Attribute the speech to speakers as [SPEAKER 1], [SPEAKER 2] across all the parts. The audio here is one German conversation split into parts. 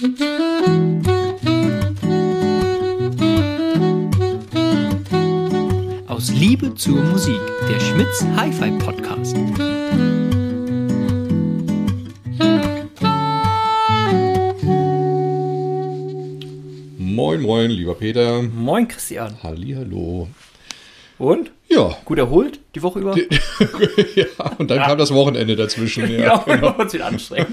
[SPEAKER 1] Aus Liebe zur Musik, der Schmitz Hi-Fi Podcast.
[SPEAKER 2] Moin, moin, lieber Peter.
[SPEAKER 1] Moin Christian.
[SPEAKER 2] Hallihallo.
[SPEAKER 1] Und?
[SPEAKER 2] Ja.
[SPEAKER 1] Gut erholt die Woche über?
[SPEAKER 2] ja, und dann kam das Wochenende dazwischen. Ja.
[SPEAKER 1] Ja, genau. uns wieder anstrengend.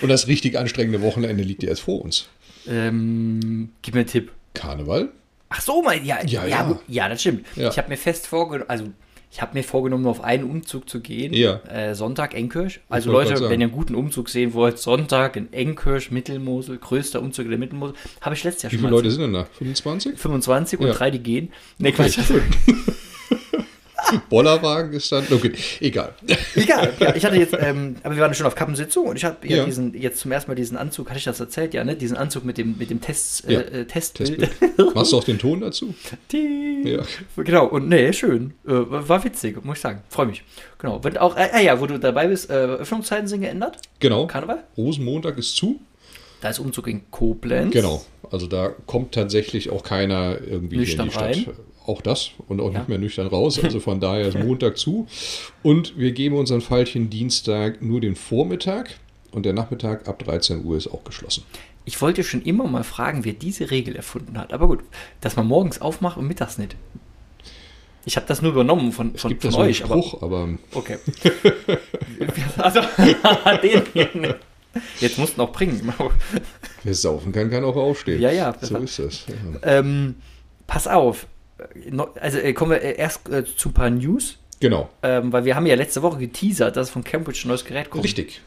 [SPEAKER 2] Und das richtig anstrengende Wochenende liegt ja erst vor uns.
[SPEAKER 1] ähm, gib mir einen Tipp.
[SPEAKER 2] Karneval?
[SPEAKER 1] Ach so, mein, ja,
[SPEAKER 2] Ja,
[SPEAKER 1] ja,
[SPEAKER 2] ja.
[SPEAKER 1] ja, das stimmt.
[SPEAKER 2] Ja.
[SPEAKER 1] Ich habe mir fest vorgenommen, also ich habe mir vorgenommen, nur auf einen Umzug zu gehen.
[SPEAKER 2] Ja.
[SPEAKER 1] Äh, Sonntag Enkirch. Also Leute, wenn ihr einen guten Umzug sehen wollt, Sonntag in Enkirch, Mittelmosel, größter Umzug der Mittelmosel, habe ich letztes Jahr
[SPEAKER 2] Wie
[SPEAKER 1] schon
[SPEAKER 2] viele
[SPEAKER 1] mal
[SPEAKER 2] Leute sind denn da? 25?
[SPEAKER 1] 25 und
[SPEAKER 2] Ja.
[SPEAKER 1] drei, die gehen. Ne, Quatsch.
[SPEAKER 2] Bollerwagen ist dann. Okay, egal.
[SPEAKER 1] Egal. Ja, ich hatte jetzt, ähm, aber wir waren schon auf Kappensitzung und ich habe ja.
[SPEAKER 2] Ja.
[SPEAKER 1] diesen, jetzt zum ersten Mal diesen Anzug, hatte ich das erzählt, ja, ne? Diesen Anzug mit dem, mit dem Test,
[SPEAKER 2] Ja.
[SPEAKER 1] äh, äh, Testbild.
[SPEAKER 2] Testbild. Machst du auch den Ton dazu?
[SPEAKER 1] Die-
[SPEAKER 2] Ja.
[SPEAKER 1] Genau, und nee, schön. Äh, war witzig, muss ich sagen. Freue mich. Genau. Wenn auch, äh, äh, ja, wo du dabei bist, äh, Öffnungszeiten sind geändert.
[SPEAKER 2] Genau.
[SPEAKER 1] Karneval.
[SPEAKER 2] Rosenmontag ist zu.
[SPEAKER 1] Da ist Umzug in Koblenz.
[SPEAKER 2] Genau. Also da kommt tatsächlich auch keiner irgendwie
[SPEAKER 1] Nüchtern
[SPEAKER 2] in die Stadt.
[SPEAKER 1] rein.
[SPEAKER 2] Auch das und auch
[SPEAKER 1] Ja.
[SPEAKER 2] nicht mehr nüchtern raus. Also von daher ist Montag zu. Und wir geben unseren Pfeilchen Dienstag nur den Vormittag. Und der Nachmittag ab 13 Uhr ist auch geschlossen.
[SPEAKER 1] Ich wollte schon immer mal fragen, wer diese Regel erfunden hat. Aber gut, dass man morgens aufmacht und mittags nicht. Ich habe das nur übernommen von, von,
[SPEAKER 2] Gibt
[SPEAKER 1] von
[SPEAKER 2] das
[SPEAKER 1] euch. Aber,
[SPEAKER 2] Spruch, aber,
[SPEAKER 1] okay. also, den hier nicht. Jetzt mussten auch bringen.
[SPEAKER 2] wer saufen kann, kann auch aufstehen.
[SPEAKER 1] Ja, ja.
[SPEAKER 2] So ist das. Ja.
[SPEAKER 1] ähm, pass auf. Also äh, kommen wir äh, erst äh, zu ein paar News.
[SPEAKER 2] Genau.
[SPEAKER 1] Ähm, weil wir haben ja letzte Woche geteasert, dass von Cambridge ein neues Gerät kommt.
[SPEAKER 2] Richtig.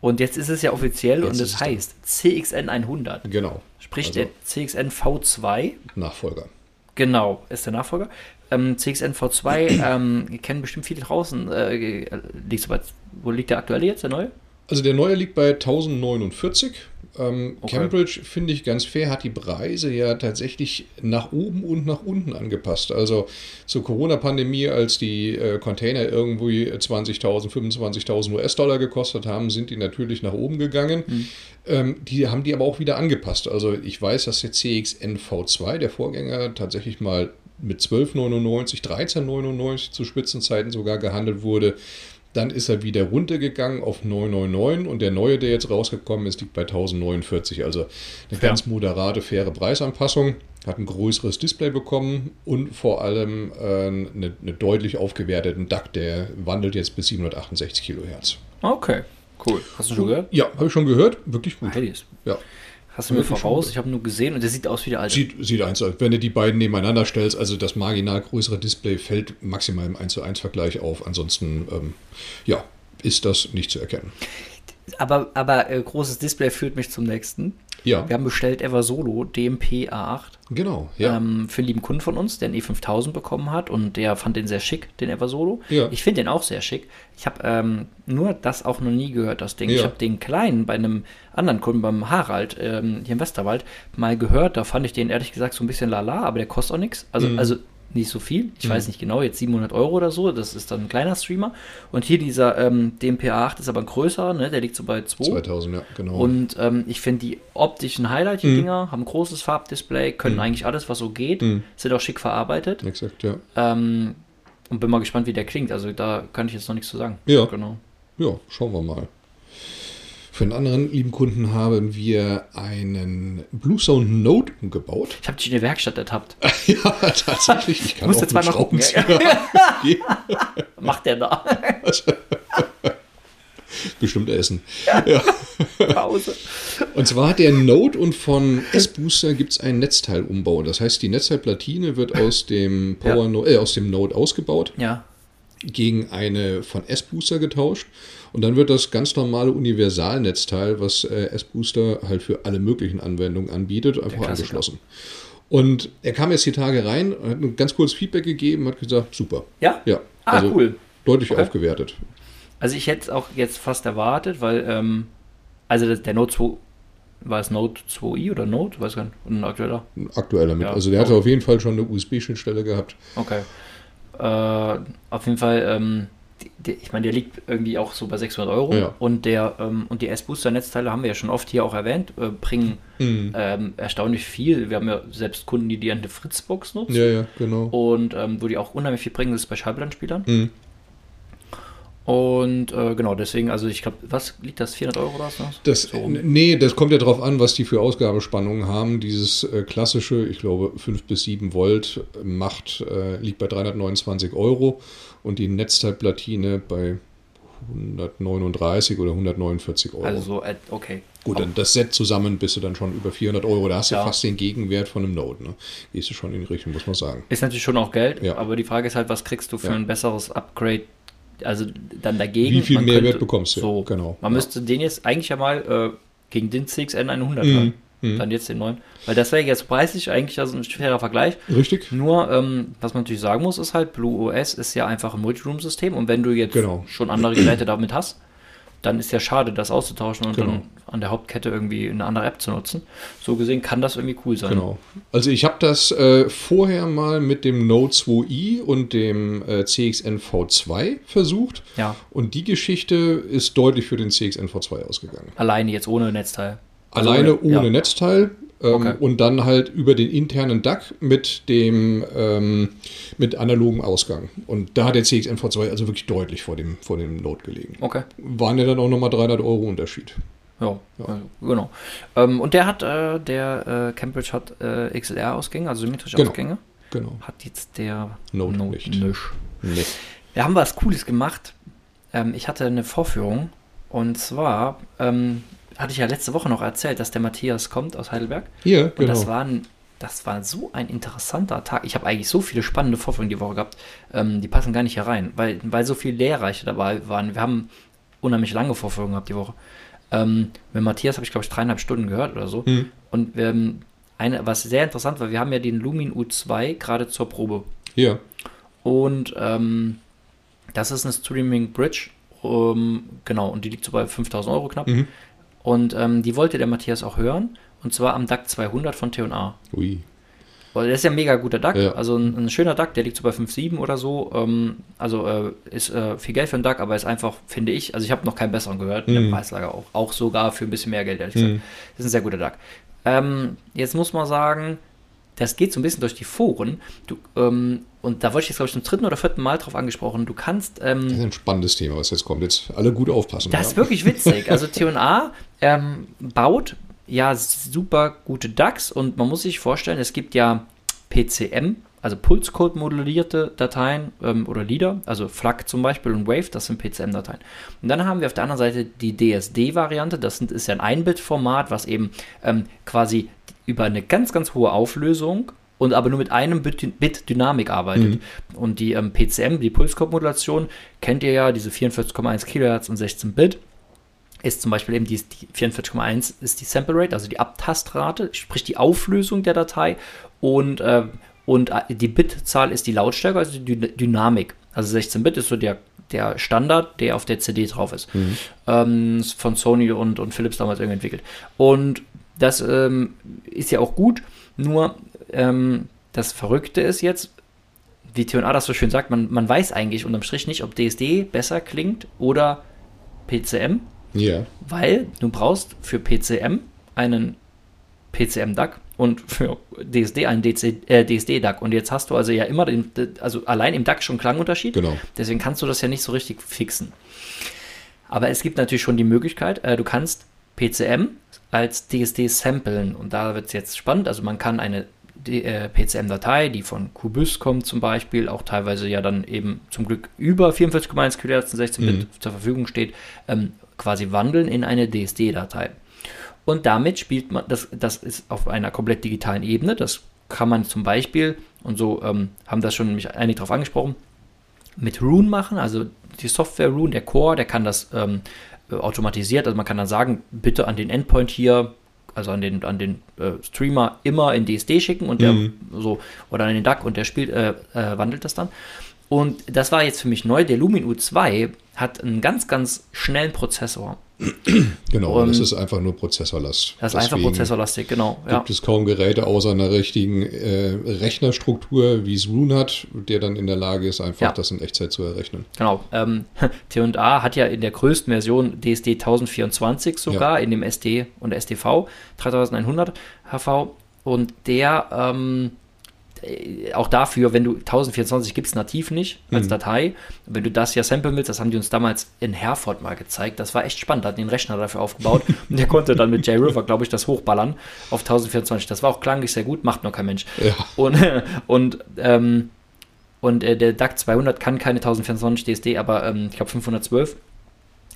[SPEAKER 1] Und jetzt ist es ja offiziell
[SPEAKER 2] Jetzt
[SPEAKER 1] und es heißt CXN 100.
[SPEAKER 2] Genau.
[SPEAKER 1] Sprich
[SPEAKER 2] Also-
[SPEAKER 1] der CXN V2.
[SPEAKER 2] Nachfolger.
[SPEAKER 1] Genau, ist der Nachfolger. Ähm, CXN V2 ähm, kennen bestimmt viele draußen. Äh, liegt so weit, wo liegt der aktuelle jetzt, der neue?
[SPEAKER 2] Also der neue liegt bei 1049. Ähm,
[SPEAKER 1] Okay.
[SPEAKER 2] Cambridge, finde ich ganz fair, hat die Preise ja tatsächlich nach oben und nach unten angepasst. Also zur Corona-Pandemie, als die äh, Container irgendwie 20.000, 25.000 US-Dollar gekostet haben, sind die natürlich nach oben gegangen. Ähm, die haben die aber auch wieder angepasst. Also ich weiß, dass der CXN V2, der Vorgänger, tatsächlich mal mit 12,99, 13,99 zu Spitzenzeiten sogar gehandelt wurde. Dann ist er wieder runtergegangen auf 999 und der neue, der jetzt rausgekommen ist, liegt bei 1049. Also eine
[SPEAKER 1] Fair.
[SPEAKER 2] ganz moderate, faire Preisanpassung. Hat ein größeres Display bekommen und vor allem äh, eine, eine deutlich aufgewerteten DAC, der wandelt jetzt bis 768 Kilohertz.
[SPEAKER 1] Okay, cool. Hast du schon gehört?
[SPEAKER 2] Ja, habe ich schon gehört. Wirklich gut.
[SPEAKER 1] Heilis.
[SPEAKER 2] Ja.
[SPEAKER 1] Hast du mir voraus?
[SPEAKER 2] schon.
[SPEAKER 1] Ich habe nur gesehen und der sieht aus wie der alte.
[SPEAKER 2] Sieht, sieht eins aus. Wenn du die beiden nebeneinander stellst, also das marginal größere Display fällt maximal im 1 zu 1 Vergleich auf. Ansonsten, ähm, ja, ist das nicht zu erkennen.
[SPEAKER 1] Aber, aber äh, großes Display führt mich zum nächsten.
[SPEAKER 2] Ja,
[SPEAKER 1] Wir haben bestellt Eversolo DMP A8
[SPEAKER 2] genau. Ja.
[SPEAKER 1] ähm, für einen lieben Kunden von uns, der einen E5000 bekommen hat und der fand den sehr schick, den Eversolo.
[SPEAKER 2] Ja.
[SPEAKER 1] Ich finde den auch sehr schick. Ich habe ähm, nur das auch noch nie gehört, das Ding. Ich
[SPEAKER 2] Ja.
[SPEAKER 1] habe den kleinen bei einem anderen Kunden, beim Harald, ähm, hier im Westerwald, mal gehört. Da fand ich den ehrlich gesagt so ein bisschen lala, aber der kostet auch nichts. Also,
[SPEAKER 2] Mhm.
[SPEAKER 1] also nicht so viel. Ich weiß nicht genau, jetzt 700 Euro oder so. Das ist dann ein kleiner Streamer. Und hier dieser ähm, DMP A8 ist aber ein größerer, ne? der liegt so bei 2.
[SPEAKER 2] 2000, ja, genau.
[SPEAKER 1] Und ähm, ich finde die optischen Highlight, die
[SPEAKER 2] Mhm.
[SPEAKER 1] Dinger, haben ein großes Farbdisplay, können
[SPEAKER 2] Mhm.
[SPEAKER 1] eigentlich alles, was so geht,
[SPEAKER 2] Mhm.
[SPEAKER 1] sind auch schick verarbeitet.
[SPEAKER 2] Exakt, ja.
[SPEAKER 1] Ähm, und bin mal gespannt, wie der klingt. Also da kann ich jetzt noch nichts zu sagen.
[SPEAKER 2] Ja.
[SPEAKER 1] Genau.
[SPEAKER 2] Ja, schauen wir mal. Für einen anderen lieben Kunden haben wir einen Blue Sound Note umgebaut.
[SPEAKER 1] Ich habe dich in der Werkstatt ertappt.
[SPEAKER 2] ja, tatsächlich. Ich kann
[SPEAKER 1] Musst
[SPEAKER 2] auch
[SPEAKER 1] zweimal
[SPEAKER 2] mit
[SPEAKER 1] gucken. Macht der da?
[SPEAKER 2] Bestimmt essen.
[SPEAKER 1] Pause.
[SPEAKER 2] Und zwar hat der Note und von S-Booster gibt es einen Netzteilumbau. Das heißt, die Netzteilplatine wird aus dem, Power
[SPEAKER 1] Ja.
[SPEAKER 2] No äh, aus dem Note ausgebaut,
[SPEAKER 1] Ja.
[SPEAKER 2] Gegen eine von S-Booster getauscht. Und dann wird das ganz normale Universalnetzteil, was äh, S-Booster halt für alle möglichen Anwendungen anbietet, einfach angeschlossen. Und er kam jetzt die Tage rein, hat ein ganz kurzes Feedback gegeben, hat gesagt, super.
[SPEAKER 1] Ja?
[SPEAKER 2] Ja,
[SPEAKER 1] Ah,
[SPEAKER 2] also
[SPEAKER 1] cool.
[SPEAKER 2] deutlich
[SPEAKER 1] Okay.
[SPEAKER 2] aufgewertet.
[SPEAKER 1] Also ich hätte es auch jetzt fast erwartet, weil, ähm, also das, der Note 2, war es Note 2i oder Note? Weiß gar nicht. Ein aktueller?
[SPEAKER 2] Ein aktueller mit.
[SPEAKER 1] Ja.
[SPEAKER 2] Also der hatte auf jeden Fall schon eine USB-Schnittstelle gehabt.
[SPEAKER 1] Okay. Äh, auf jeden Fall, ähm, die, ich meine, der liegt irgendwie auch so bei 600 Euro.
[SPEAKER 2] Ja.
[SPEAKER 1] Und, der, ähm, und die S-Booster-Netzteile haben wir ja schon oft hier auch erwähnt, äh, bringen
[SPEAKER 2] Mhm.
[SPEAKER 1] ähm, erstaunlich viel. Wir haben ja selbst Kunden, die die eine Fritzbox nutzen.
[SPEAKER 2] Ja, ja, genau.
[SPEAKER 1] Und ähm, wo die auch unheimlich viel bringen, das ist bei Schallplattenspielern.
[SPEAKER 2] Mhm.
[SPEAKER 1] Und äh, genau, deswegen, also ich glaube, was liegt das? 400 Euro oder so?
[SPEAKER 2] Das,
[SPEAKER 1] So
[SPEAKER 2] nee, das kommt ja drauf an, was die für Ausgabespannungen haben. Dieses äh, klassische, ich glaube 5 bis 7 Volt macht, äh, liegt bei 329 Euro und die Netzteilplatine bei 139 oder 149 Euro.
[SPEAKER 1] Also so, okay.
[SPEAKER 2] Gut, dann das Set zusammen bist du dann schon über 400 Euro. Da hast du
[SPEAKER 1] Ja.
[SPEAKER 2] fast den Gegenwert von einem Note. Ne? Gehst du schon in die Richtung, muss man sagen.
[SPEAKER 1] Ist natürlich schon auch Geld,
[SPEAKER 2] Ja.
[SPEAKER 1] aber die Frage ist halt, was kriegst du für
[SPEAKER 2] Ja.
[SPEAKER 1] ein besseres Upgrade, also dann dagegen?
[SPEAKER 2] Wie viel
[SPEAKER 1] Man
[SPEAKER 2] Mehrwert
[SPEAKER 1] könnte-
[SPEAKER 2] bekommst du?
[SPEAKER 1] So,
[SPEAKER 2] Genau.
[SPEAKER 1] Man
[SPEAKER 2] Ja.
[SPEAKER 1] müsste den jetzt eigentlich ja mal äh, gegen den CXN 100
[SPEAKER 2] Mhm.
[SPEAKER 1] haben.
[SPEAKER 2] Mhm.
[SPEAKER 1] Dann jetzt den neuen. Weil das wäre jetzt preislich eigentlich also ein fairer Vergleich.
[SPEAKER 2] Richtig?
[SPEAKER 1] Nur, ähm, was man natürlich sagen muss, ist halt, Blue OS ist ja einfach ein Multiroom-System und wenn du jetzt
[SPEAKER 2] Genau.
[SPEAKER 1] schon andere Geräte damit hast, dann ist ja schade, das auszutauschen und
[SPEAKER 2] Genau.
[SPEAKER 1] dann an der Hauptkette irgendwie eine andere App zu nutzen. So gesehen kann das irgendwie cool sein.
[SPEAKER 2] Genau. Also ich habe das äh, vorher mal mit dem Note 2i und dem äh, CXN V2 versucht.
[SPEAKER 1] Ja,
[SPEAKER 2] Und die Geschichte ist deutlich für den CXN V2 ausgegangen.
[SPEAKER 1] alleine jetzt ohne Netzteil. Also
[SPEAKER 2] Alleine ohne
[SPEAKER 1] ja.
[SPEAKER 2] Netzteil
[SPEAKER 1] Okay.
[SPEAKER 2] und dann halt über den internen DAC mit dem ähm, mit analogem Ausgang. Und da hat der CXN V2 also wirklich deutlich vor dem, vor dem Note gelegen.
[SPEAKER 1] Okay.
[SPEAKER 2] Waren ja dann auch nochmal 300 Euro Unterschied.
[SPEAKER 1] Ja,
[SPEAKER 2] Ja.
[SPEAKER 1] Also, genau. Ähm, und der hat, äh, der äh, Cambridge hat äh, XLR-Ausgänge, also symmetrische
[SPEAKER 2] Genau.
[SPEAKER 1] Ausgänge.
[SPEAKER 2] Genau.
[SPEAKER 1] Hat jetzt der
[SPEAKER 2] Note nicht. Nee.
[SPEAKER 1] Wir haben was Cooles gemacht. Ähm, ich hatte eine Vorführung und zwar ähm, hatte ich ja letzte Woche noch erzählt, dass der Matthias kommt aus Heidelberg.
[SPEAKER 2] Hier,
[SPEAKER 1] Und
[SPEAKER 2] genau.
[SPEAKER 1] das war ein, das war so ein interessanter Tag. Ich habe eigentlich so viele spannende Vorführungen die Woche gehabt, ähm, die passen gar nicht hier rein, weil, weil so viele Lehrreiche dabei waren. Wir haben unheimlich lange Vorführungen gehabt die Woche. Ähm, mit Matthias habe ich, glaube ich, dreieinhalb Stunden gehört oder so.
[SPEAKER 2] Hm.
[SPEAKER 1] Und haben eine, was sehr interessant war, wir haben ja den Lumin U2 gerade zur Probe.
[SPEAKER 2] Hier.
[SPEAKER 1] Und ähm, das ist eine Streaming Bridge. Ähm, genau, und die liegt so bei 5000 Euro knapp.
[SPEAKER 2] Mhm.
[SPEAKER 1] Und ähm, die wollte der Matthias auch hören. Und zwar am DAC 200 von T&A.
[SPEAKER 2] Ui.
[SPEAKER 1] Weil das ist ja ein mega guter DAC.
[SPEAKER 2] Ja.
[SPEAKER 1] Also ein, ein schöner DAC, der liegt so bei 5,7 oder so. Ähm, also äh, ist äh, viel Geld für einen DAC, aber ist einfach, finde ich, also ich habe noch keinen besseren gehört. In der
[SPEAKER 2] Mhm.
[SPEAKER 1] Preislage auch. Auch sogar für ein bisschen mehr Geld, ehrlich gesagt.
[SPEAKER 2] Mhm.
[SPEAKER 1] Das ist ein sehr guter DAC. Ähm, jetzt muss man sagen, das geht so ein bisschen durch die Foren. Du, ähm, und da wollte ich jetzt, glaube ich, zum dritten oder vierten Mal drauf angesprochen. Du kannst. Ähm,
[SPEAKER 2] Das ist ein spannendes Thema, was jetzt kommt. Jetzt alle gut aufpassen.
[SPEAKER 1] das ist wirklich witzig. Also T&A ähm, baut ja super gute DAX und man muss sich vorstellen, es gibt ja PCM, also Pulscode modellierte Dateien ähm, oder Lieder, also FLAC zum Beispiel und Wave, das sind PCM-Dateien. Und dann haben wir auf der anderen Seite die DSD-Variante, das sind, ist ja ein Einbit-Format, was eben ähm, quasi über eine ganz, ganz hohe Auflösung und aber nur mit einem Bit, Bit Dynamik arbeitet. Und die ähm, PCM, die Pulscode-Modulation, kennt ihr ja, diese 44,1 Kilohertz und 16 Bit ist zum Beispiel eben die, die 44,1 ist die Sample Rate, also die Abtastrate, sprich die Auflösung der Datei und, äh, und äh, die Bitzahl ist die Lautstärke, also die Dy- Dynamik. Also 16 Bit ist so der, der Standard, der auf der CD drauf ist. Ähm, ist von Sony und, und Philips damals irgendwie entwickelt. Und das ähm, ist ja auch gut, nur ähm, das Verrückte ist jetzt, wie T&A das so schön sagt, man, man weiß eigentlich unterm Strich nicht, ob DSD besser klingt oder PCM,
[SPEAKER 2] Ja.
[SPEAKER 1] weil du brauchst für PCM einen PCM-DAC und für DSD einen äh, DSD-DAC. Und jetzt hast du also ja immer den, also allein im DAC schon Klangunterschied.
[SPEAKER 2] Genau.
[SPEAKER 1] Deswegen kannst du das ja nicht so richtig fixen. Aber es gibt natürlich schon die Möglichkeit, äh, du kannst PCM als DSD samplen. Und da wird es jetzt spannend. Also man kann eine Äh, PCM-Datei, die von Qbus kommt zum Beispiel, auch teilweise ja dann eben zum Glück über 44,1 kHz und 16 Bit
[SPEAKER 2] Mhm.
[SPEAKER 1] zur Verfügung steht, ähm, quasi wandeln in eine DSD-Datei. Und damit spielt man, das, das ist auf einer komplett digitalen Ebene. Das kann man zum Beispiel, und so ähm, haben das schon mich einige darauf angesprochen, mit Rune machen. Also die Software Rune, der Core, der kann das ähm, äh, automatisiert. Also man kann dann sagen, bitte an den Endpoint hier, also an den, an den äh, Streamer immer in DSD schicken und der
[SPEAKER 2] Mhm.
[SPEAKER 1] so, oder an den DAC und der spielt, äh, äh, wandelt das dann. Und das war jetzt für mich neu. Der Lumin U2 hat einen ganz, ganz schnellen Prozessor.
[SPEAKER 2] Genau,
[SPEAKER 1] Und-
[SPEAKER 2] das ist einfach nur Prozessorlast.
[SPEAKER 1] Das ist einfach
[SPEAKER 2] Deswegen
[SPEAKER 1] prozessorlastig, genau. Ja.
[SPEAKER 2] Gibt es kaum Geräte außer einer richtigen äh, Rechnerstruktur, wie es Rune hat, der dann in der Lage ist, einfach
[SPEAKER 1] Ja.
[SPEAKER 2] das in Echtzeit zu errechnen.
[SPEAKER 1] Genau. Ähm, T&A hat ja in der größten Version DSD 1024 sogar, in dem SD und SDV 3100 HV. Und der, ähm, äh, auch dafür, wenn du 1024 gibt es nativ nicht als
[SPEAKER 2] Mhm.
[SPEAKER 1] Datei. Wenn du das ja samplen willst, das haben die uns damals in Herford mal gezeigt. Das war echt spannend. Da hatten einen Rechner dafür aufgebaut und der konnte dann mit JRiver, glaube ich, das hochballern auf 1024. Das war auch klanglich sehr gut, macht nur kein Mensch.
[SPEAKER 2] Ja,
[SPEAKER 1] Und, und, ähm, und äh, der DAC 200 kann keine 1024 DSD, aber ähm, ich glaube 512.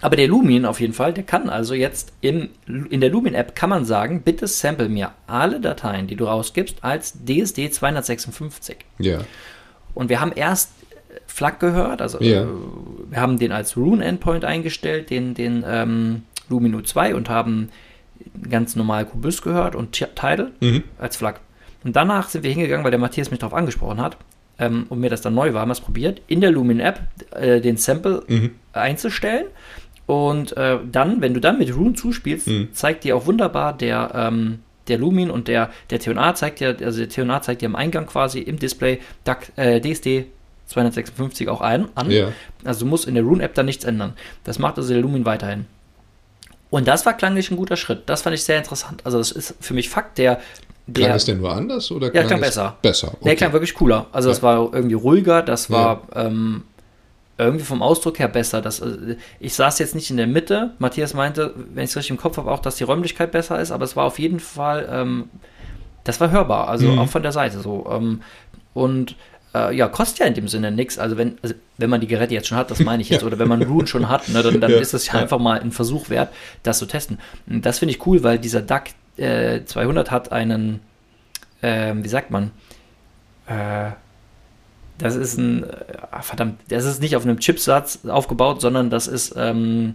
[SPEAKER 1] Aber der Lumin auf jeden Fall, der kann also jetzt in, in der Lumin-App kann man sagen, bitte sample mir alle Dateien, die du rausgibst, als DSD 256.
[SPEAKER 2] ja,
[SPEAKER 1] Und wir haben erst äh, FLAC gehört, also
[SPEAKER 2] Ja.
[SPEAKER 1] äh, wir haben den als Rune-Endpoint eingestellt, den, den ähm, Lumin U2 und haben ganz normal Kubus gehört und Ti- Tidal
[SPEAKER 2] mhm.
[SPEAKER 1] als FLAC. Und danach sind wir hingegangen, weil der Matthias mich darauf angesprochen hat ähm, und mir das dann neu war, haben wir es probiert, in der Lumin-App äh, den Sample
[SPEAKER 2] Mhm.
[SPEAKER 1] einzustellen. Und äh, dann, wenn du dann mit Rune zuspielst,
[SPEAKER 2] Mhm.
[SPEAKER 1] zeigt dir auch wunderbar der, ähm, der Lumin und der, der TNA zeigt dir, also der TNA zeigt dir am Eingang quasi im Display DAC, äh, DSD 256 auch ein, an.
[SPEAKER 2] ja,
[SPEAKER 1] Also du musst in der Rune-App da nichts ändern. Das macht also der Lumin weiterhin. Und das war klanglich ein guter Schritt. Das fand ich sehr interessant. Also das ist für mich Fakt, der...
[SPEAKER 2] Klang
[SPEAKER 1] der
[SPEAKER 2] es denn nur anders oder
[SPEAKER 1] Ja, klang
[SPEAKER 2] es
[SPEAKER 1] besser.
[SPEAKER 2] Besser,
[SPEAKER 1] der
[SPEAKER 2] okay.
[SPEAKER 1] klang wirklich cooler. Also das
[SPEAKER 2] Ja.
[SPEAKER 1] war irgendwie ruhiger, das war ähm, irgendwie vom Ausdruck her besser. Das, äh, ich saß jetzt nicht in der Mitte. Matthias meinte, wenn ich es richtig im Kopf habe, auch, dass die Räumlichkeit besser ist, aber es war auf jeden Fall, ähm, das war hörbar, also
[SPEAKER 2] Mhm.
[SPEAKER 1] auch von der Seite so. Ähm, und äh, ja, kostet ja in dem Sinne nichts. Also wenn, also wenn man die Geräte jetzt schon hat, das meine ich jetzt,
[SPEAKER 2] Ja.
[SPEAKER 1] oder wenn man Rune schon hat, ne, dann, dann
[SPEAKER 2] Ja,
[SPEAKER 1] ist es ja,
[SPEAKER 2] ja.
[SPEAKER 1] einfach mal ein Versuch wert, das zu testen. Und das finde ich cool, weil dieser DAC äh, 200 hat einen, ähm, wie sagt man, äh, das ist ein, äh, verdammt, das ist nicht auf einem Chipsatz aufgebaut, sondern das ist, ähm,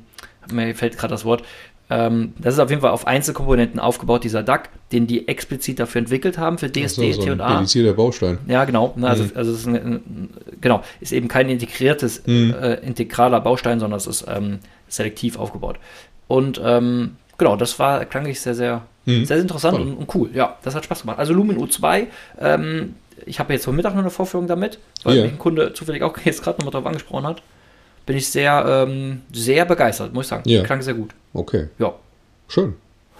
[SPEAKER 1] mir fällt gerade das Wort, ähm, das ist auf jeden Fall auf Einzelkomponenten aufgebaut, dieser DAC, den die explizit dafür entwickelt haben für
[SPEAKER 2] so,
[SPEAKER 1] DSD,
[SPEAKER 2] so ein
[SPEAKER 1] T&A.
[SPEAKER 2] dedizierter Baustein.
[SPEAKER 1] Ja, genau. Also,
[SPEAKER 2] Mhm.
[SPEAKER 1] also es ist ein, ein, genau, ist eben kein integriertes,
[SPEAKER 2] Mhm.
[SPEAKER 1] äh, integraler Baustein, sondern es ist ähm, selektiv aufgebaut. Und ähm, genau, das war klanglich sehr, sehr,
[SPEAKER 2] Mhm.
[SPEAKER 1] sehr interessant
[SPEAKER 2] Toll.
[SPEAKER 1] und, und cool. Ja, das hat Spaß gemacht. Also Lumin U2, ähm, ich habe jetzt heute Mittag noch eine Vorführung damit, weil
[SPEAKER 2] Ja.
[SPEAKER 1] mich ein Kunde zufällig auch jetzt gerade nochmal drauf angesprochen hat. Bin ich sehr, ähm, sehr begeistert, muss ich sagen.
[SPEAKER 2] Ja.
[SPEAKER 1] Klang sehr gut.
[SPEAKER 2] Okay,
[SPEAKER 1] Ja,
[SPEAKER 2] schön.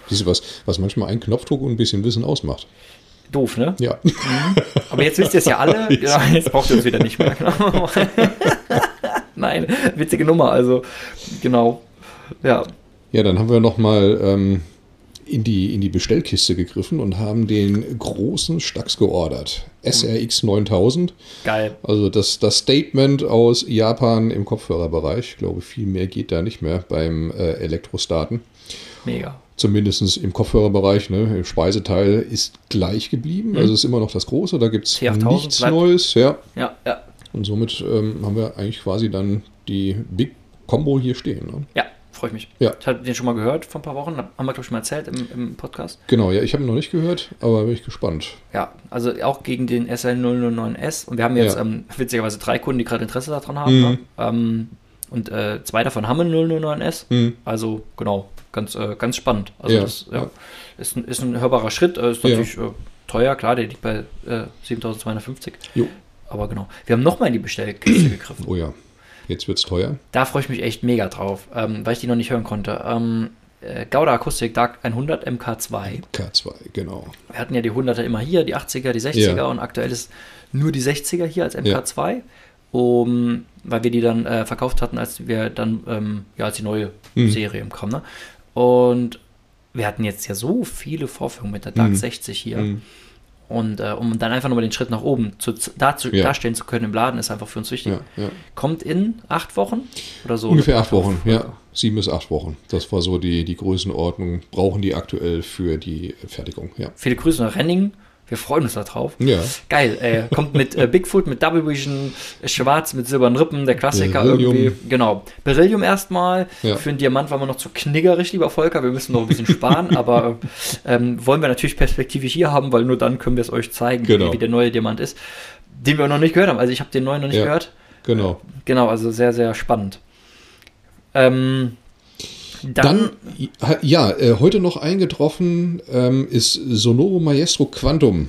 [SPEAKER 2] Siehst du, was, was manchmal ein Knopfdruck und ein bisschen Wissen ausmacht.
[SPEAKER 1] doof, ne?
[SPEAKER 2] Ja,
[SPEAKER 1] Aber jetzt wisst ihr es ja alle. ja, jetzt braucht ihr uns wieder nicht mehr. Genau. Nein, witzige Nummer. Also, genau. Ja,
[SPEAKER 2] ja dann haben wir nochmal ähm, in, die, in die Bestellkiste gegriffen und haben den großen Stax geordert. SRX 9000.
[SPEAKER 1] geil.
[SPEAKER 2] Also das, das Statement aus Japan im Kopfhörerbereich. Ich glaube, viel mehr geht da nicht mehr beim äh, Elektrostaten.
[SPEAKER 1] Mega.
[SPEAKER 2] Zumindest im Kopfhörerbereich. Ne? Im Speiseteil ist gleich geblieben. Also ist immer noch das Große. Da gibt es
[SPEAKER 1] T8000
[SPEAKER 2] nichts
[SPEAKER 1] bleibt.
[SPEAKER 2] Neues. Ja.
[SPEAKER 1] Ja, ja.
[SPEAKER 2] Und somit ähm, haben wir eigentlich quasi dann die Big Combo hier stehen. Ne?
[SPEAKER 1] Ja, freue ich mich.
[SPEAKER 2] Ja.
[SPEAKER 1] Ich hatte den schon mal gehört vor ein paar Wochen. Haben wir, glaube ich, mal erzählt im, im Podcast.
[SPEAKER 2] Genau, ja, ich habe ihn noch nicht gehört, aber bin ich gespannt.
[SPEAKER 1] Ja, also auch gegen den SL009S. Und wir haben jetzt
[SPEAKER 2] Ja.
[SPEAKER 1] ähm, witzigerweise drei Kunden, die gerade Interesse daran haben.
[SPEAKER 2] Mhm.
[SPEAKER 1] Ne? Ähm, und äh, zwei davon haben einen 009S.
[SPEAKER 2] Hm.
[SPEAKER 1] Also genau, ganz, äh, ganz spannend. Also
[SPEAKER 2] Ja,
[SPEAKER 1] das ja. Ist, ein, ist ein hörbarer Schritt. Äh, ist natürlich äh, teuer, klar, der liegt bei äh, 7250.
[SPEAKER 2] Jo.
[SPEAKER 1] Aber genau. Wir haben nochmal in die Bestellkiste gegriffen.
[SPEAKER 2] Oh ja, jetzt wird's teuer.
[SPEAKER 1] Da freue ich mich echt mega drauf, ähm, weil ich die noch nicht hören konnte. Ähm, äh, Gauda Akustik DAC 100 MK2.
[SPEAKER 2] K2, genau.
[SPEAKER 1] Wir hatten ja die 100er immer hier, die 80er, die 60er
[SPEAKER 2] Ja.
[SPEAKER 1] und aktuell ist nur die 60er hier als MK2. Um, weil wir die dann äh, verkauft hatten, als wir dann, ähm, ja, als die neue
[SPEAKER 2] Mhm.
[SPEAKER 1] Serie kam. Ne? Und wir hatten jetzt ja so viele Vorführungen mit der DAC
[SPEAKER 2] Mhm.
[SPEAKER 1] 60 hier.
[SPEAKER 2] Hm.
[SPEAKER 1] Und äh, um dann einfach nochmal den Schritt nach oben zu, zu, dazu,
[SPEAKER 2] Ja.
[SPEAKER 1] darstellen zu können im Laden, ist einfach für uns wichtig.
[SPEAKER 2] Ja, ja.
[SPEAKER 1] Kommt in acht Wochen oder so?
[SPEAKER 2] Ungefähr acht Wochen, ja. Sieben bis acht Wochen. Das war so die, die Größenordnung. Brauchen die aktuell für die Fertigung, ja.
[SPEAKER 1] Viele Grüße nach Renningen. Wir freuen uns darauf.
[SPEAKER 2] Ja,
[SPEAKER 1] Geil, äh, kommt mit äh, Bigfoot, mit Double Vision, äh, schwarz mit silbernen Rippen, der Klassiker
[SPEAKER 2] Beryllium.
[SPEAKER 1] irgendwie. Genau. Beryllium erstmal.
[SPEAKER 2] Ja.
[SPEAKER 1] Für einen Diamant waren wir noch zu kniggerig, lieber Volker. Wir müssen noch ein bisschen sparen, aber ähm, wollen wir natürlich perspektivisch hier haben, weil nur dann können wir es euch zeigen,
[SPEAKER 2] Genau.
[SPEAKER 1] wie, wie der neue Diamant ist. Den wir noch nicht gehört haben. Also ich habe den neuen noch nicht
[SPEAKER 2] Ja.
[SPEAKER 1] gehört.
[SPEAKER 2] genau.
[SPEAKER 1] Genau, also sehr, sehr spannend. Ähm,
[SPEAKER 2] Dann, ja, äh, heute noch eingetroffen ähm, ist Sonoro Maestro Quantum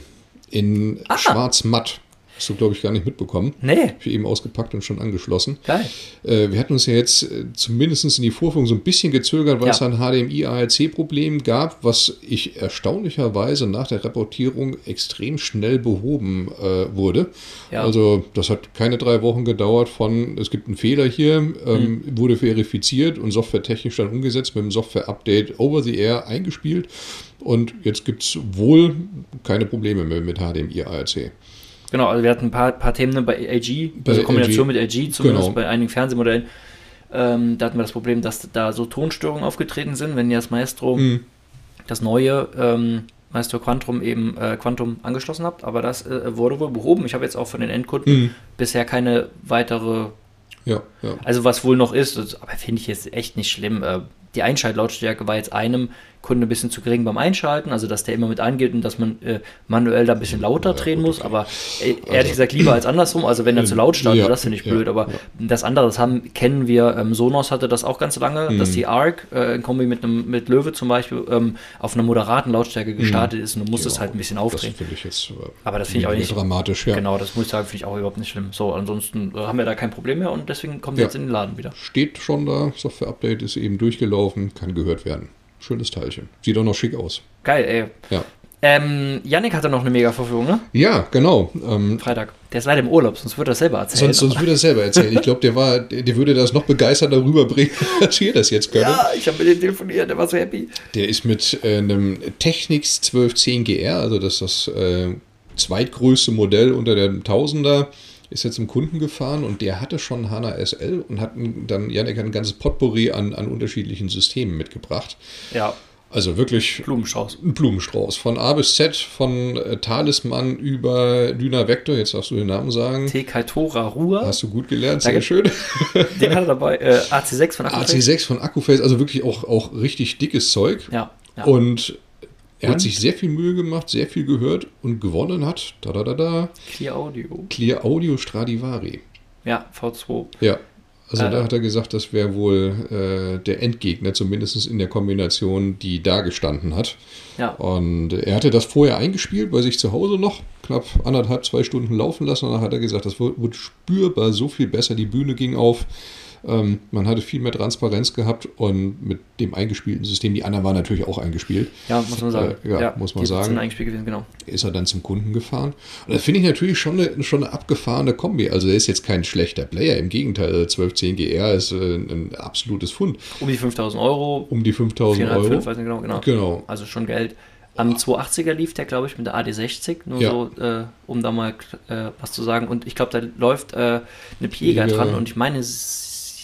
[SPEAKER 2] in
[SPEAKER 1] Ah.
[SPEAKER 2] schwarz-matt. Hast du, glaube ich, gar nicht mitbekommen.
[SPEAKER 1] Nee.
[SPEAKER 2] Für eben ausgepackt und schon angeschlossen.
[SPEAKER 1] Geil.
[SPEAKER 2] Äh, wir hatten uns ja jetzt äh, zumindest in die Vorführung so ein bisschen gezögert, weil
[SPEAKER 1] Ja.
[SPEAKER 2] es ein HDMI-ARC-Problem gab, was ich erstaunlicherweise nach der Reportierung extrem schnell behoben äh, wurde.
[SPEAKER 1] Ja.
[SPEAKER 2] Also das hat keine drei Wochen gedauert von, es gibt einen Fehler hier, ähm,
[SPEAKER 1] Mhm.
[SPEAKER 2] wurde verifiziert und softwaretechnisch dann umgesetzt, mit dem Software-Update over the air eingespielt. Und jetzt gibt es wohl keine Probleme mehr mit HDMI-ARC.
[SPEAKER 1] Genau, also wir hatten ein paar, paar Themen bei LG,
[SPEAKER 2] Bei
[SPEAKER 1] also Kombination
[SPEAKER 2] LG.
[SPEAKER 1] mit LG, zumindest
[SPEAKER 2] Genau.
[SPEAKER 1] bei einigen Fernsehmodellen. Ähm, da hatten wir das Problem, dass da so Tonstörungen aufgetreten sind, wenn ihr das Maestro,
[SPEAKER 2] Mhm.
[SPEAKER 1] das neue ähm, Maestro Quantum eben äh, Quantum angeschlossen habt. Aber das äh, wurde wohl behoben. Ich habe jetzt auch von den Endkunden
[SPEAKER 2] Mhm.
[SPEAKER 1] bisher keine weitere,
[SPEAKER 2] Ja, ja.
[SPEAKER 1] also was wohl noch ist, das, aber finde ich jetzt echt nicht schlimm. Äh, die Einschaltlautstärke war jetzt einem Kunde ein bisschen zu gering beim Einschalten, also dass der immer mit eingeht und dass man äh, manuell da ein bisschen lauter
[SPEAKER 2] Ja,
[SPEAKER 1] drehen
[SPEAKER 2] gut,
[SPEAKER 1] muss,
[SPEAKER 2] okay.
[SPEAKER 1] aber äh, ehrlich gesagt lieber als andersrum, also wenn er zu laut startet,
[SPEAKER 2] Ja,
[SPEAKER 1] das finde ich blöd, aber das andere, das haben, kennen wir, ähm, Sonos hatte das auch ganz lange,
[SPEAKER 2] Mhm.
[SPEAKER 1] dass die Arc äh, in Kombi mit einem mit Löwe zum Beispiel ähm, auf einer moderaten Lautstärke gestartet ist und du musst es
[SPEAKER 2] Genau.
[SPEAKER 1] halt ein bisschen
[SPEAKER 2] Das
[SPEAKER 1] aufdrehen.
[SPEAKER 2] finde ich jetzt äh,
[SPEAKER 1] Aber das finde ich auch nicht-
[SPEAKER 2] dramatisch. Ja.
[SPEAKER 1] Genau, das muss ich sagen, finde ich auch überhaupt nicht schlimm. So, ansonsten äh, haben wir da kein Problem mehr und deswegen kommt jetzt in den Laden wieder.
[SPEAKER 2] Steht schon da, Software-Update ist eben durchgelaufen, kann gehört werden. Schönes Teilchen. Sieht auch noch schick aus.
[SPEAKER 1] Geil, ey.
[SPEAKER 2] Ja,
[SPEAKER 1] Ähm, Yannick hatte noch eine mega Verfügung, ne?
[SPEAKER 2] ja genau. Ähm,
[SPEAKER 1] Freitag. Der ist leider im Urlaub, sonst würde er selber erzählen.
[SPEAKER 2] sonst, sonst würde er selber erzählen. Ich glaube, der, war, der, würde das noch begeisterter rüberbringen, als wir das jetzt können.
[SPEAKER 1] ja, ich habe mit dem telefoniert, der war so happy.
[SPEAKER 2] Der ist mit äh, einem Technics 1210 GR, also das ist das äh, zweitgrößte Modell unter dem Tausender, ist jetzt zum Kunden gefahren und der hatte schon HANA SL und hat dann, Janik hat ein ganzes Potpourri an, an unterschiedlichen Systemen mitgebracht.
[SPEAKER 1] Ja,
[SPEAKER 2] Also wirklich
[SPEAKER 1] Blumenstrauß.
[SPEAKER 2] ein Blumenstrauß. Von A bis Z, von äh, Talisman über Dyna Vector, jetzt darfst du den Namen sagen.
[SPEAKER 1] T-Kaitora Ruhr,
[SPEAKER 2] Hast du gut gelernt, sehr schön.
[SPEAKER 1] den hat er dabei. Äh, AC6 von Akkuface.
[SPEAKER 2] AC6 von Akkuface, also wirklich auch, auch richtig dickes Zeug.
[SPEAKER 1] Ja, ja.
[SPEAKER 2] Und er
[SPEAKER 1] Und?
[SPEAKER 2] hat sich sehr viel Mühe gemacht, sehr viel gehört und gewonnen hat. Da, da, da, da.
[SPEAKER 1] Clear Audio.
[SPEAKER 2] Clear Audio Stradivari.
[SPEAKER 1] Ja, V2.
[SPEAKER 2] Ja. Also
[SPEAKER 1] Äh.
[SPEAKER 2] da hat er gesagt, das wäre wohl äh, der Endgegner, zumindest in der Kombination, die da gestanden hat.
[SPEAKER 1] Ja,
[SPEAKER 2] Und er hatte das vorher eingespielt bei sich zu Hause noch, knapp anderthalb, zwei Stunden laufen lassen. Und dann hat er gesagt, das wurde spürbar so viel besser. Die Bühne ging auf. Ähm, man hatte viel mehr Transparenz gehabt und mit dem eingespielten System, die anderen waren natürlich auch eingespielt,
[SPEAKER 1] ja, muss man sagen.
[SPEAKER 2] Äh, ja, muss man sagen.
[SPEAKER 1] eingespielt gewesen, genau.
[SPEAKER 2] ist er dann zum Kunden gefahren. Und das finde ich natürlich schon eine, schon eine abgefahrene Kombi. Also er ist jetzt kein schlechter Player, im Gegenteil, 1210 GR ist äh, ein absolutes Fund.
[SPEAKER 1] Um die 5000 Euro,
[SPEAKER 2] Um die 5000
[SPEAKER 1] 4,5,
[SPEAKER 2] Euro.
[SPEAKER 1] weiß nicht genau, genau.
[SPEAKER 2] Genau.
[SPEAKER 1] Also schon Geld. Am 280er lief der, glaube ich, mit der AD60, nur
[SPEAKER 2] Ja.
[SPEAKER 1] so, äh, um da mal äh, was zu sagen. Und ich glaube, da läuft äh, eine Piega
[SPEAKER 2] Piega.
[SPEAKER 1] dran und ich meine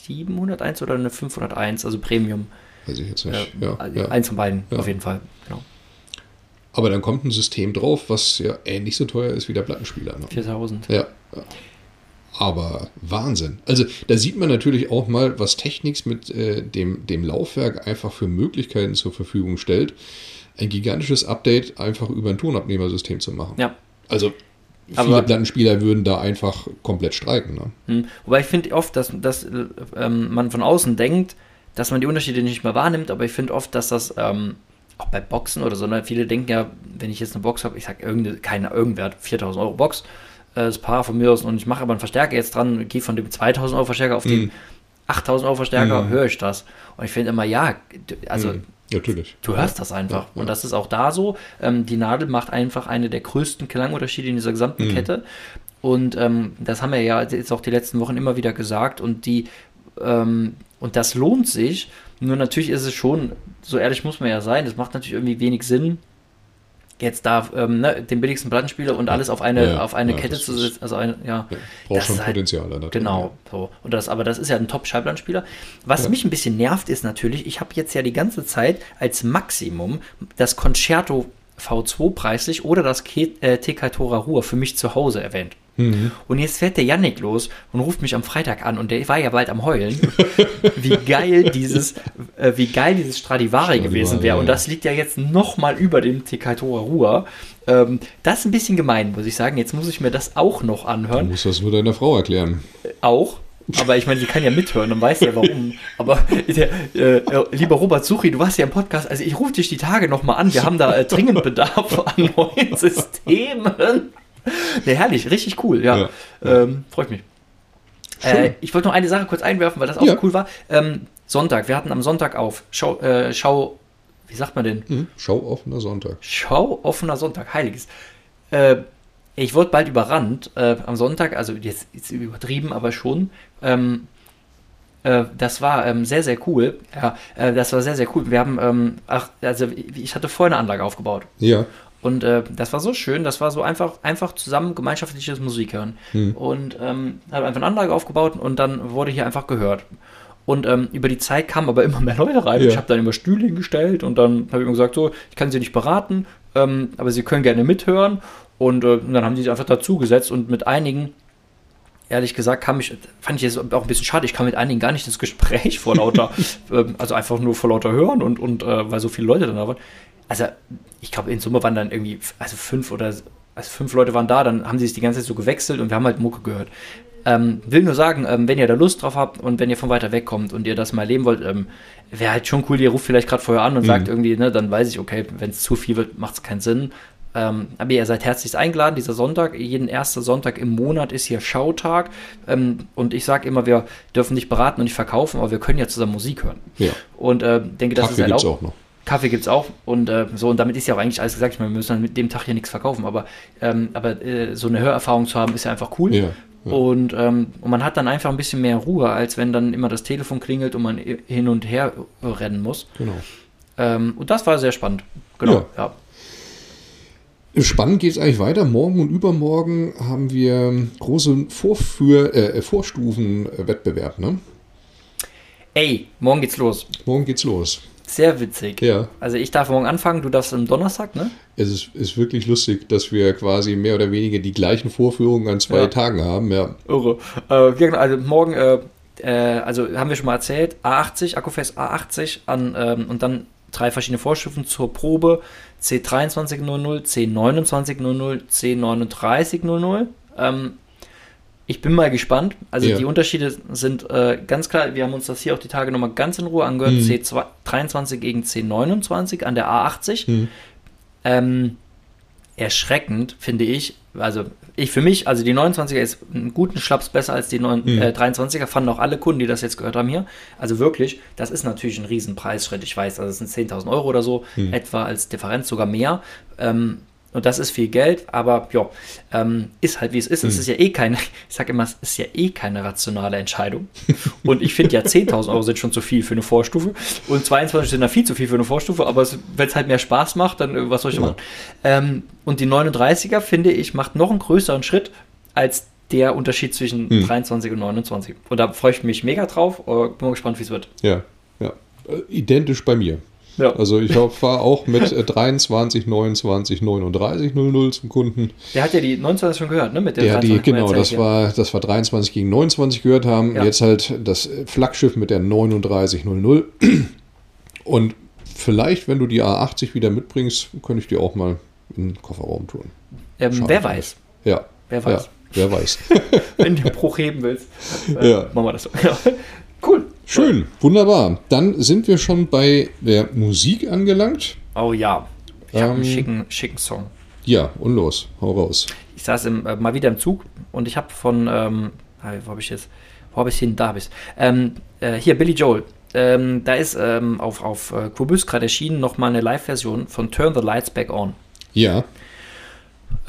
[SPEAKER 1] 701 oder eine 501, also Premium.
[SPEAKER 2] Weiß ich jetzt
[SPEAKER 1] Äh,
[SPEAKER 2] nicht. Ja,
[SPEAKER 1] also
[SPEAKER 2] ja.
[SPEAKER 1] Eins von beiden,
[SPEAKER 2] Ja.
[SPEAKER 1] auf jeden Fall. Genau.
[SPEAKER 2] Aber dann kommt ein System drauf, was ja ähnlich so teuer ist wie der Plattenspieler. Ne?
[SPEAKER 1] 4000.
[SPEAKER 2] Ja. ja. Aber Wahnsinn. Also da sieht man natürlich auch mal, was Technics mit äh, dem, dem Laufwerk einfach für Möglichkeiten zur Verfügung stellt, ein gigantisches Update einfach über ein Tonabnehmersystem zu machen.
[SPEAKER 1] Ja.
[SPEAKER 2] Also viele
[SPEAKER 1] Aber-
[SPEAKER 2] Plattenspieler würden da einfach komplett streiken. Ne?
[SPEAKER 1] Hm. Wobei ich finde oft, dass, dass äh, ähm, man von außen denkt, dass man die Unterschiede nicht mehr wahrnimmt, aber ich finde oft, dass das ähm, auch bei Boxen oder so, ne, viele denken ja, wenn ich jetzt eine Box habe, ich sage irgendeine, keine irgendwert, 4000 Euro Box, äh, das Paar von mir aus und ich mache aber einen Verstärker jetzt dran, gehe von dem 2000 Euro Verstärker auf den
[SPEAKER 2] Mhm.
[SPEAKER 1] 8000 Euro Verstärker,
[SPEAKER 2] Mhm.
[SPEAKER 1] höre ich das. Und ich finde immer, ja, also
[SPEAKER 2] Mhm. Natürlich.
[SPEAKER 1] Du hörst das einfach.
[SPEAKER 2] Ja.
[SPEAKER 1] Und das ist auch da so. Ähm, die Nadel macht einfach eine der größten Klangunterschiede in dieser gesamten
[SPEAKER 2] Mhm.
[SPEAKER 1] Kette. Und ähm, das haben wir ja jetzt auch die letzten Wochen immer wieder gesagt. Und die ähm, und das lohnt sich. Nur natürlich ist es schon, so ehrlich muss man ja sein, es macht natürlich irgendwie wenig Sinn, jetzt da ähm, ne, den billigsten Plattenspieler und alles auf eine,
[SPEAKER 2] Ja,
[SPEAKER 1] auf eine
[SPEAKER 2] ja,
[SPEAKER 1] Kette zu setzen. Also eine, ja.
[SPEAKER 2] Braucht
[SPEAKER 1] Das
[SPEAKER 2] schon
[SPEAKER 1] halt-
[SPEAKER 2] Potenzial. drin,
[SPEAKER 1] Genau, so. Und das, aber das ist ja ein Top-Schallplattenspieler. Was
[SPEAKER 2] Ja.
[SPEAKER 1] mich ein bisschen nervt, ist natürlich, ich habe jetzt ja die ganze Zeit als Maximum das Concerto V2 preislich oder das äh, TK Tora Ruhr für mich zu Hause erwähnt.
[SPEAKER 2] Mhm.
[SPEAKER 1] Und jetzt fährt der Yannick los und ruft mich am Freitag an und der war ja bald am Heulen, wie geil dieses, äh, wie geil dieses Stradivari,
[SPEAKER 2] Stradivari,
[SPEAKER 1] gewesen wäre. Und
[SPEAKER 2] ja.
[SPEAKER 1] das liegt ja jetzt noch mal über dem TK Tora Ruhr. Ähm, das ist ein bisschen gemein, muss ich sagen. Jetzt muss ich mir das auch noch
[SPEAKER 2] Du
[SPEAKER 1] anhören.
[SPEAKER 2] musst das nur deiner Frau erklären.
[SPEAKER 1] Auch. Aber ich meine, sie kann ja mithören und weiß ja warum. Aber der, äh, lieber Robert Suchi, du warst ja im Podcast, also ich rufe dich die Tage nochmal an. Wir haben da äh, dringend Bedarf an neuen Systemen. Ne, herrlich, richtig cool, ja. ja. Ähm, freut mich. Äh, ich wollte noch eine Sache kurz einwerfen, weil das auch ja. cool war. Ähm, Sonntag, wir hatten am Sonntag auf Schau, äh, Schau wie sagt man denn?
[SPEAKER 2] Mhm. Schau offener Sonntag.
[SPEAKER 1] Schau offener Sonntag, heiliges. Äh, ich wurde bald überrannt äh, am Sonntag, also jetzt ist übertrieben, aber schon. Ähm, äh, das war ähm, sehr, sehr cool. Ja, äh, das war sehr, sehr cool. Wir haben, ähm, ach, also ich hatte vorher eine Anlage aufgebaut.
[SPEAKER 2] Ja.
[SPEAKER 1] Und äh, das war so schön, das war so einfach, einfach zusammen gemeinschaftliches Musik hören. Hm. Und ähm, habe einfach eine Anlage aufgebaut und dann wurde hier einfach gehört. Und ähm, über die Zeit kamen aber immer mehr Leute rein. Ja. Ich habe dann immer Stühle hingestellt und dann habe ich immer gesagt, so, ich kann sie nicht beraten, ähm, aber sie können gerne mithören. Und, äh, und dann haben die sich einfach dazugesetzt und mit einigen, ehrlich gesagt, kam ich, fand ich jetzt auch ein bisschen schade, ich kam mit einigen gar nicht ins Gespräch vor lauter, äh, also einfach nur vor lauter Hören und, und äh, weil so viele Leute dann da waren. Also ich glaube, in Summe waren dann irgendwie, also fünf oder also fünf Leute waren da, dann haben sie sich die ganze Zeit so gewechselt und wir haben halt Mucke gehört. Ähm, will nur sagen, ähm, wenn ihr da Lust drauf habt und wenn ihr von weiter weg kommt und ihr das mal erleben wollt, ähm, wäre halt schon cool, ihr ruft vielleicht gerade vorher an und mhm. sagt irgendwie, ne, dann weiß ich, okay, wenn es zu viel wird, macht es keinen Sinn. Ähm, aber ihr seid herzlich eingeladen, dieser Sonntag, jeden ersten Sonntag im Monat ist hier Schautag. Ähm, und ich sage immer, wir dürfen nicht beraten und nicht verkaufen, aber wir können ja zusammen Musik hören.
[SPEAKER 2] Ja.
[SPEAKER 1] Und äh, denke, das
[SPEAKER 2] Kaffee
[SPEAKER 1] ist
[SPEAKER 2] erlaubt. auch noch.
[SPEAKER 1] Kaffee gibt es auch und äh, so und damit ist ja auch eigentlich alles gesagt. Ich meine, wir müssen dann mit dem Tag hier nichts verkaufen, aber, ähm, aber äh, so eine Hörerfahrung zu haben, ist ja einfach cool.
[SPEAKER 2] Ja.
[SPEAKER 1] Und, ähm, und man hat dann einfach ein bisschen mehr Ruhe, als wenn dann immer das Telefon klingelt und man hin und her rennen muss.
[SPEAKER 2] Genau.
[SPEAKER 1] Ähm, und das war sehr spannend. Genau, ja.
[SPEAKER 2] ja. Spannend geht es eigentlich weiter. Morgen und übermorgen haben wir große Vorführ äh, Vorstufenwettbewerb, ne?
[SPEAKER 1] Ey, morgen geht's los.
[SPEAKER 2] Morgen geht's los.
[SPEAKER 1] Sehr witzig.
[SPEAKER 2] Ja.
[SPEAKER 1] Also ich darf morgen anfangen, du darfst am Donnerstag, ne?
[SPEAKER 2] Es ist, ist wirklich lustig, dass wir quasi mehr oder weniger die gleichen Vorführungen an zwei ja. Tagen haben, ja.
[SPEAKER 1] Irre. Äh, also morgen, äh, äh, also haben wir schon mal erzählt, A80, Akkufest A80 an ähm, und dann drei verschiedene Vorstufen zur Probe C2300, C2900, C3900. Ähm, ich bin mal gespannt. Also ja. die Unterschiede sind äh, ganz klar, wir haben uns das hier auch die Tage nochmal ganz in Ruhe angehört. Mhm. C23 gegen C29 an der A80. Mhm. Ähm, erschreckend, finde ich. Also ich für mich, also die 29er ist einen guten Schlaps besser als die 9, mhm. äh, 23er, fanden auch alle Kunden, die das jetzt gehört haben hier. Also wirklich, das ist natürlich ein Riesenpreisschritt, ich weiß, also es sind 10.000 Euro oder so, mhm. etwa als Differenz, sogar mehr. Ähm, und das ist viel Geld, aber ja, ähm, ist halt wie es ist. Mhm. Es ist ja eh keine, ich sage immer, es ist ja eh keine rationale Entscheidung. Und ich finde ja 10.000 Euro sind schon zu viel für eine Vorstufe und 22 sind da viel zu viel für eine Vorstufe, aber wenn es halt mehr Spaß macht, dann äh, was soll ich ja. machen? Ähm, und die 39er, finde ich, macht noch einen größeren Schritt als der Unterschied zwischen mhm. 23 und 29. Und da freue ich mich mega drauf. Bin mal gespannt, wie es wird.
[SPEAKER 2] Ja, ja. Äh, identisch bei mir. Ja. Also ich war auch mit 23, 29, 39, 00 zum Kunden.
[SPEAKER 1] Der hat ja die 29 schon gehört, ne?
[SPEAKER 2] Mit der ja, die, genau, das war, das war 23 gegen 29 gehört haben. Ja. Jetzt halt das Flaggschiff mit der 39, 00. Und vielleicht, wenn du die A80 wieder mitbringst, könnte ich die auch mal in den Kofferraum tun.
[SPEAKER 1] Ähm, wer weiß.
[SPEAKER 2] Ja.
[SPEAKER 1] Wer weiß. Ja,
[SPEAKER 2] wer weiß.
[SPEAKER 1] wenn du Bruch heben willst, äh, ja. machen wir das so.
[SPEAKER 2] Schön, wunderbar. Dann sind wir schon bei der Musik angelangt.
[SPEAKER 1] Oh ja. Ich habe einen ähm, schicken, schicken Song.
[SPEAKER 2] Ja, und los, hau raus.
[SPEAKER 1] Ich saß im, äh, mal wieder im Zug und ich habe von, ähm, ah, wo habe ich jetzt, wo habe ich hin, da habe ich ähm, äh, hier, Billy Joel. Ähm, da ist ähm, auf, auf äh, Quobus gerade erschienen nochmal eine Live-Version von Turn the Lights Back On.
[SPEAKER 2] Ja.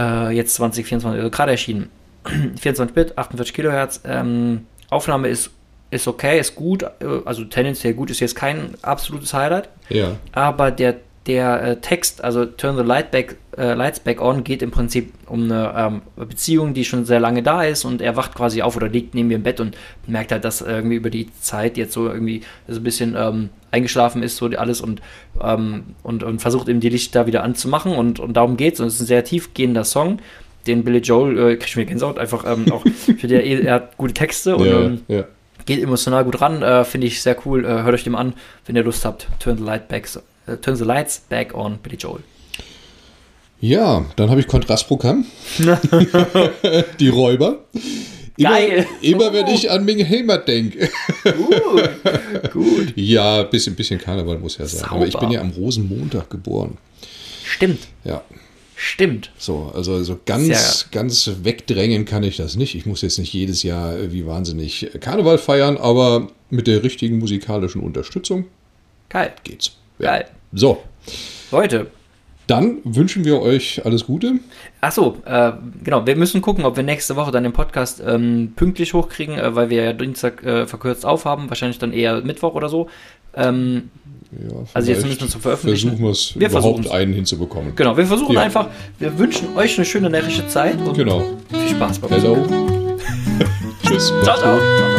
[SPEAKER 1] Äh, jetzt 2024, also gerade erschienen. 24 Bit, 48 Kilohertz. Ähm, Aufnahme ist ist okay, ist gut, äh, also tendenziell gut, ist jetzt kein absolutes Highlight.
[SPEAKER 2] Ja.
[SPEAKER 1] Aber der, der äh, Text, also Turn the Light back, äh, Lights Back On, geht im Prinzip um eine ähm, Beziehung, die schon sehr lange da ist und er wacht quasi auf oder liegt neben mir im Bett und merkt halt, dass irgendwie über die Zeit jetzt so irgendwie so ein bisschen ähm, eingeschlafen ist, so alles und, ähm, und, und versucht eben die Lichter wieder anzumachen und, und darum geht's und es ist ein sehr tiefgehender Song den Billy Joel, äh, krieg ich mir Gänsehaut, einfach ähm, auch für der, er hat gute Texte und
[SPEAKER 2] ja,
[SPEAKER 1] ähm,
[SPEAKER 2] ja
[SPEAKER 1] geht emotional gut ran, äh, finde ich sehr cool. Äh, hört euch dem an, wenn ihr Lust habt. Turn the, light back, äh, turn the Lights Back on Billy Joel.
[SPEAKER 2] Ja, dann habe ich Kontrastprogramm. Die Räuber. Immer,
[SPEAKER 1] Geil.
[SPEAKER 2] immer wenn ich an Ming Helmer denke.
[SPEAKER 1] Gut. Gut.
[SPEAKER 2] ja, ein bisschen, bisschen Karneval muss ja sein. Aber ich
[SPEAKER 1] Sauber.
[SPEAKER 2] bin ja am Rosenmontag geboren.
[SPEAKER 1] Stimmt.
[SPEAKER 2] Ja,
[SPEAKER 1] Stimmt.
[SPEAKER 2] so, also so ganz,
[SPEAKER 1] Sehr-
[SPEAKER 2] ganz wegdrängen kann ich das nicht. Ich muss jetzt nicht jedes Jahr äh, wie wahnsinnig Karneval feiern, aber mit der richtigen musikalischen Unterstützung
[SPEAKER 1] Geil.
[SPEAKER 2] geht's. Ja.
[SPEAKER 1] Geil.
[SPEAKER 2] So,
[SPEAKER 1] Leute,
[SPEAKER 2] dann wünschen wir euch alles Gute.
[SPEAKER 1] Achso, äh, genau, wir müssen gucken, ob wir nächste Woche dann den Podcast ähm, pünktlich hochkriegen, äh, weil wir ja Dienstag äh, verkürzt aufhaben, wahrscheinlich dann eher Mittwoch oder so. Ähm,
[SPEAKER 2] Ja,
[SPEAKER 1] Also jetzt müssen wir zum Veröffentlichen.
[SPEAKER 2] Versuchen wir es überhaupt
[SPEAKER 1] versuchen's.
[SPEAKER 2] einen hinzubekommen.
[SPEAKER 1] genau, wir versuchen
[SPEAKER 2] Ja.
[SPEAKER 1] einfach, wir wünschen euch eine schöne närrische Zeit und
[SPEAKER 2] Genau.
[SPEAKER 1] viel Spaß beim
[SPEAKER 2] Hello. Tschüss.
[SPEAKER 1] Ciao, ciao, ciao.